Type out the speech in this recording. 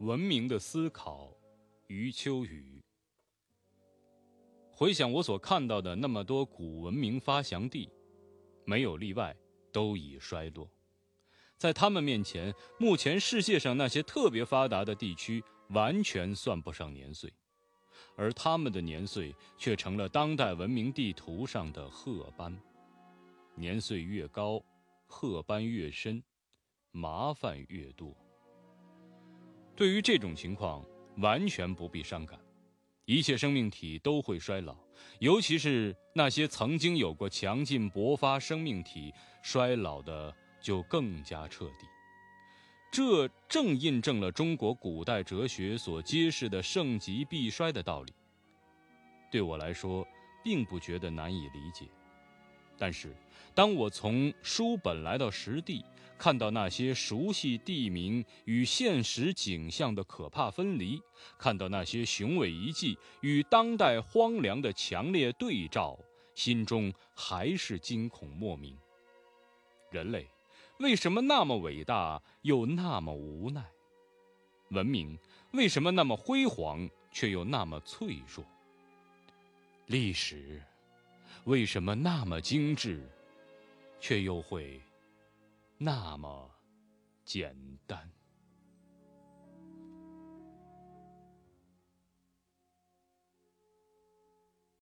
文明的思考，余秋雨。回想我所看到的那么多古文明发祥地，没有例外，都已衰落。在他们面前，目前世界上那些特别发达的地区完全算不上年岁，而他们的年岁却成了当代文明地图上的褐斑。年岁越高，褐斑越深，麻烦越多。对于这种情况，完全不必伤感。一切生命体都会衰老，尤其是那些曾经有过强劲勃发生命体，衰老的就更加彻底。这正印证了中国古代哲学所揭示的盛极必衰的道理。对我来说，并不觉得难以理解。但是，当我从书本来到实地，看到那些熟悉地名与现实景象的可怕分离，看到那些雄伟遗迹与当代荒凉的强烈对照，心中还是惊恐莫名。人类为什么那么伟大，又那么无奈？文明为什么那么辉煌，却又那么脆弱？历史为什么那么精致，却又会？那么简单。